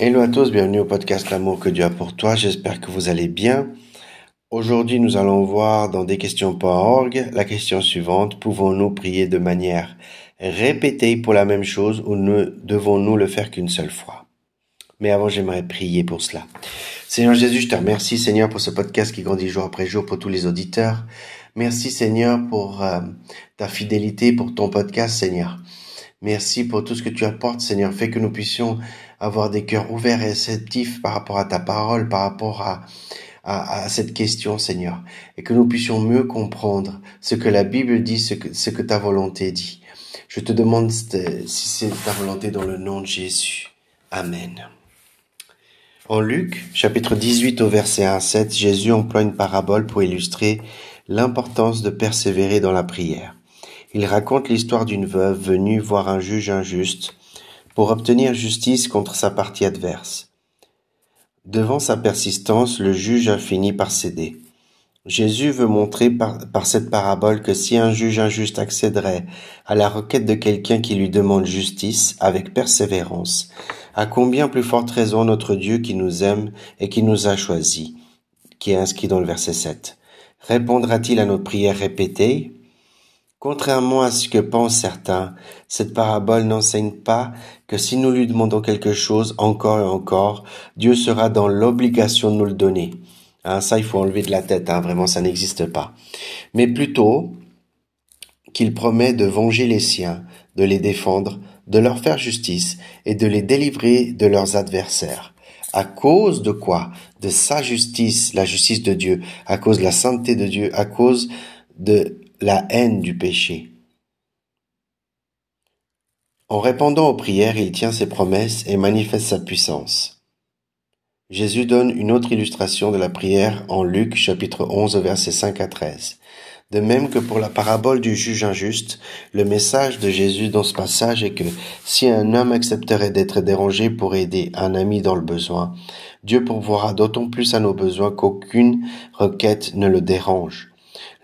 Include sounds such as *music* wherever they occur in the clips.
Hello à tous, bienvenue au podcast L'amour que Dieu a pour toi. J'espère que vous allez bien. Aujourd'hui, nous allons voir dans des questions.org la question suivante. Pouvons-nous prier de manière répétée pour la même chose ou ne devons-nous le faire qu'une seule fois? Mais avant, j'aimerais prier pour cela. Seigneur Jésus, je te remercie, Seigneur, pour ce podcast qui grandit jour après jour pour tous les auditeurs. Merci, Seigneur, pour euh, ta fidélité, pour ton podcast, Seigneur. Merci pour tout ce que tu apportes, Seigneur. Fais que nous puissions avoir des cœurs ouverts et réceptifs par rapport à ta parole, par rapport à, à, cette question, Seigneur. Et que nous puissions mieux comprendre ce que la Bible dit, ce que, ce que ta volonté dit. Je te demande si c'est ta volonté dans le nom de Jésus. Amen. En Luc, chapitre 18 au verset 1 7, Jésus emploie une parabole pour illustrer l'importance de persévérer dans la prière. Il raconte l'histoire d'une veuve venue voir un juge injuste pour obtenir justice contre sa partie adverse. Devant sa persistance, le juge a fini par céder. Jésus veut montrer par, cette parabole que si un juge injuste accéderait à la requête de quelqu'un qui lui demande justice avec persévérance, à combien plus forte raison notre Dieu qui nous aime et qui nous a choisis, qui est inscrit dans le verset 7, répondra-t-il à nos prières répétées? Contrairement à ce que pensent certains, cette parabole n'enseigne pas que si nous lui demandons quelque chose encore et encore, Dieu sera dans l'obligation de nous le donner. Hein, ça, il faut enlever de la tête, hein, vraiment, ça n'existe pas. Mais plutôt qu'il promet de venger les siens, de les défendre, de leur faire justice et de les délivrer de leurs adversaires. À cause de quoi? De sa justice, la justice de Dieu, à cause de la sainteté de Dieu, à cause de la haine du péché. En répondant aux prières, il tient ses promesses et manifeste sa puissance. Jésus donne une autre illustration de la prière en Luc chapitre 11 versets 5 à 13. De même que pour la parabole du juge injuste, le message de Jésus dans ce passage est que si un homme accepterait d'être dérangé pour aider un ami dans le besoin, Dieu pourvoira d'autant plus à nos besoins qu'aucune requête ne le dérange.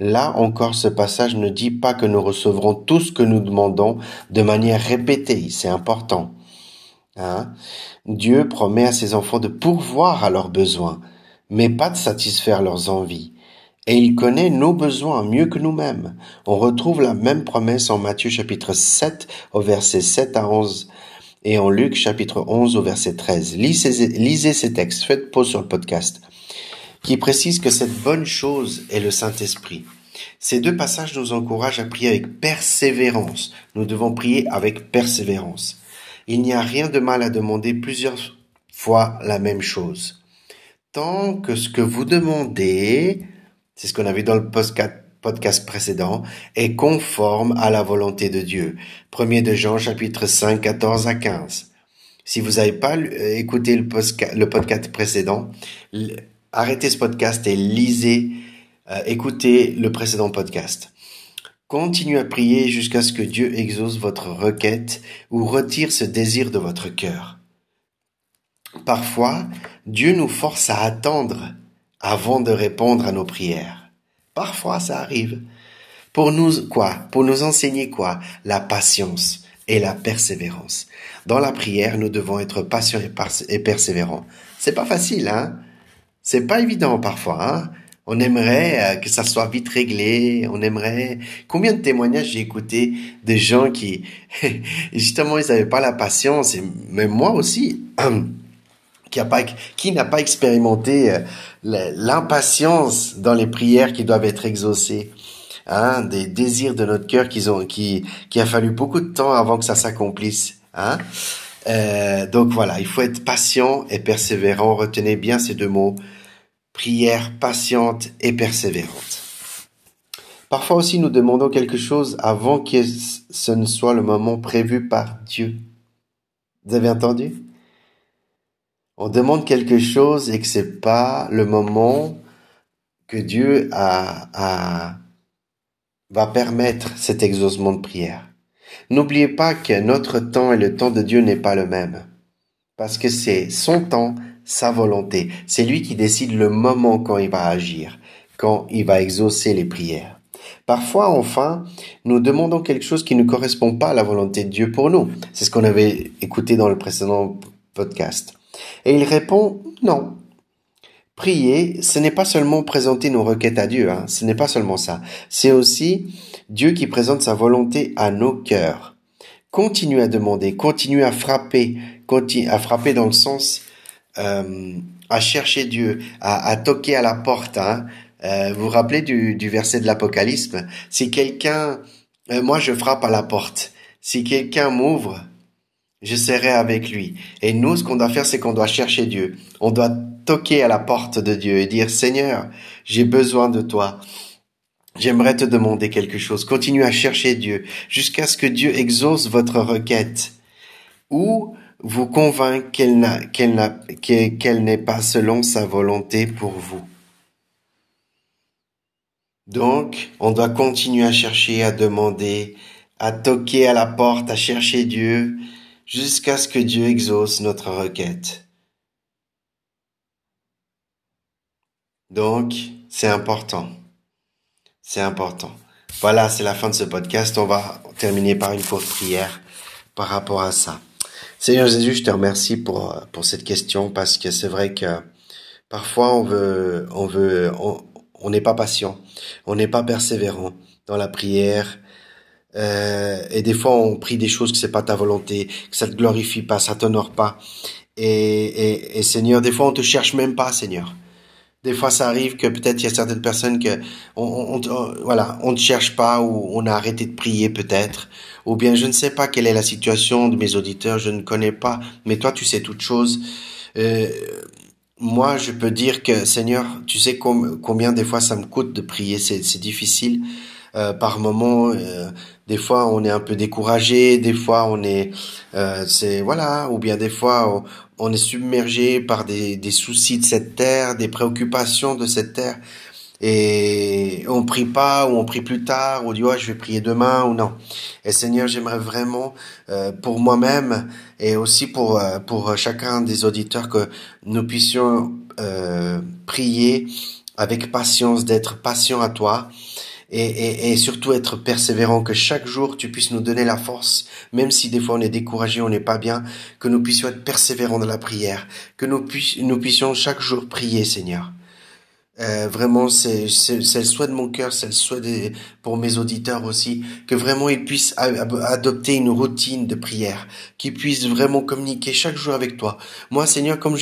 Là encore, ce passage ne dit pas que nous recevrons tout ce que nous demandons de manière répétée. C'est important. Hein? Dieu promet à ses enfants de pourvoir à leurs besoins, mais pas de satisfaire leurs envies. Et il connaît nos besoins mieux que nous-mêmes. On retrouve la même promesse en Matthieu chapitre 7 au verset 7 à 11 et en Luc chapitre 11 au verset 13. Lisez, lisez ces textes, faites pause sur le podcast qui précise que cette bonne chose est le Saint-Esprit. Ces deux passages nous encouragent à prier avec persévérance. Nous devons prier avec persévérance. Il n'y a rien de mal à demander plusieurs fois la même chose. Tant que ce que vous demandez, c'est ce qu'on a vu dans le podcast précédent, est conforme à la volonté de Dieu. 1 de Jean chapitre 5, 14 à 15. Si vous n'avez pas écouté le podcast précédent, arrêtez ce podcast et lisez, euh, écoutez le précédent podcast. Continuez à prier jusqu'à ce que Dieu exauce votre requête ou retire ce désir de votre cœur. Parfois, Dieu nous force à attendre avant de répondre à nos prières. Parfois, ça arrive. Pour nous, quoi? Pour nous enseigner quoi? La patience et la persévérance. Dans la prière, nous devons être patients et persévérants. C'est pas facile, hein? C'est pas évident parfois. Hein on aimerait euh, que ça soit vite réglé. On aimerait. Combien de témoignages j'ai écouté de gens qui *laughs* justement ils n'avaient pas la patience et même moi aussi. *clears throat* qui n'a pas expérimenté euh, l'impatience dans les prières qui doivent être exaucées. Hein, des désirs de notre cœur qu'ils ont, qui, qui a fallu beaucoup de temps avant que ça s'accomplisse. Hein. Euh, donc voilà, il faut être patient et persévérant. Retenez bien ces deux mots prière patiente et persévérante. Parfois aussi nous demandons quelque chose avant que ce ne soit le moment prévu par Dieu. Vous avez entendu? On demande quelque chose et que c'est pas le moment que Dieu va permettre cet exaucement de prière. N'oubliez pas que notre temps et le temps de Dieu n'est pas le même. Parce que c'est son temps, sa volonté. C'est lui qui décide le moment quand il va agir, quand il va exaucer les prières. Parfois, enfin, nous demandons quelque chose qui ne correspond pas à la volonté de Dieu pour nous. C'est ce qu'on avait écouté dans le précédent podcast. Et il répond non. Prier, ce n'est pas seulement présenter nos requêtes à Dieu, hein, ce n'est pas seulement ça. C'est aussi Dieu qui présente sa volonté à nos cœurs. Continue à demander, continue à frapper, continue à frapper dans le sens euh, à chercher Dieu, à, toquer à la porte. Hein. Euh, vous vous rappelez du, verset de l'Apocalypse? Si quelqu'un, euh, moi je frappe à la porte. Si quelqu'un m'ouvre, je serai avec lui. Et nous, ce qu'on doit faire, c'est qu'on doit chercher Dieu. On doit toquer à la porte de Dieu et dire, Seigneur, j'ai besoin de toi. J'aimerais te demander quelque chose. Continue à chercher Dieu jusqu'à ce que Dieu exauce votre requête ou vous convainc qu'elle qu'elle n'est pas selon sa volonté pour vous. Donc, on doit continuer à chercher, à demander, à toquer à la porte, à chercher Dieu jusqu'à ce que Dieu exauce notre requête. Donc, c'est important. C'est important. Voilà, c'est la fin de ce podcast. On va terminer par une courte prière par rapport à ça. Seigneur Jésus, je te remercie pour, pour cette question parce que c'est vrai que parfois on veut, on veut, on n'est pas patient, on n'est pas persévérant dans la prière. Euh, et des fois, on prie des choses que c'est pas ta volonté, que ça te glorifie pas, ça t'honore pas. Et, et, et Seigneur, des fois, on te cherche même pas, Seigneur. Des fois, ça arrive que peut-être il y a certaines personnes que on, on, voilà, on ne cherche pas ou on a arrêté de prier peut-être, ou bien je ne sais pas quelle est la situation de mes auditeurs, je ne connais pas, mais toi tu sais toutes choses. Euh, moi, je peux dire que Seigneur, tu sais combien des fois ça me coûte de prier, c'est difficile. Euh, par moment, euh, des fois on est un peu découragé, des fois on est, euh, c'est voilà, ou bien des fois on, est submergé par des, des soucis de cette terre, des préoccupations de cette terre, et on prie pas ou on prie plus tard, ou on dit je vais prier demain ou non. Et Seigneur, j'aimerais vraiment pour moi-même et aussi pour pour chacun des auditeurs que nous puissions prier avec patience, d'être patient à toi et, et, surtout être persévérant, que chaque jour tu puisses nous donner la force, même si des fois on est découragé, on n'est pas bien, que nous puissions être persévérants dans la prière, que nous, nous puissions chaque jour prier, Seigneur. Euh, vraiment, c'est le souhait de mon cœur, c'est le souhait pour mes auditeurs aussi, que vraiment ils puissent adopter une routine de prière, qu'ils puissent vraiment communiquer chaque jour avec toi. Moi, Seigneur, comme,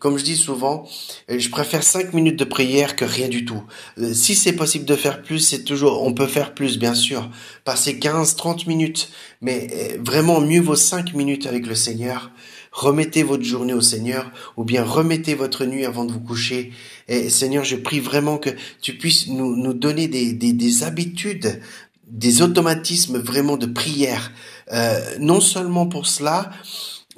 comme je dis souvent, euh, je préfère cinq minutes de prière que rien du tout. Euh, si c'est possible de faire plus, c'est toujours, on peut faire plus, bien sûr. Passer 15, 30 minutes, mais vraiment mieux vaut cinq minutes avec le Seigneur remettez votre journée au Seigneur, ou bien remettez votre nuit avant de vous coucher. Et Seigneur, je prie vraiment que tu puisses nous, nous donner des, des, des habitudes, des automatismes vraiment de prière, euh, non seulement pour cela,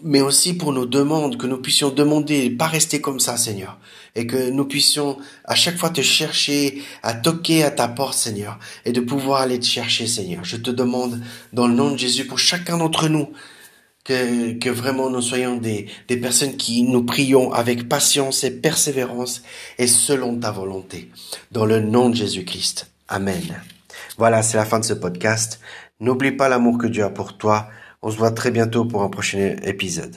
mais aussi pour nos demandes, que nous puissions demander, pas rester comme ça, Seigneur, et que nous puissions à chaque fois te chercher, à toquer à ta porte, Seigneur, et de pouvoir aller te chercher, Seigneur. Je te demande, dans le nom de Jésus, pour chacun d'entre nous, que, vraiment nous soyons des, des personnes qui nous prions avec patience et persévérance et selon ta volonté. Dans le nom de Jésus-Christ. Amen. Voilà, c'est la fin de ce podcast. N'oublie pas l'amour que Dieu a pour toi. On se voit très bientôt pour un prochain épisode.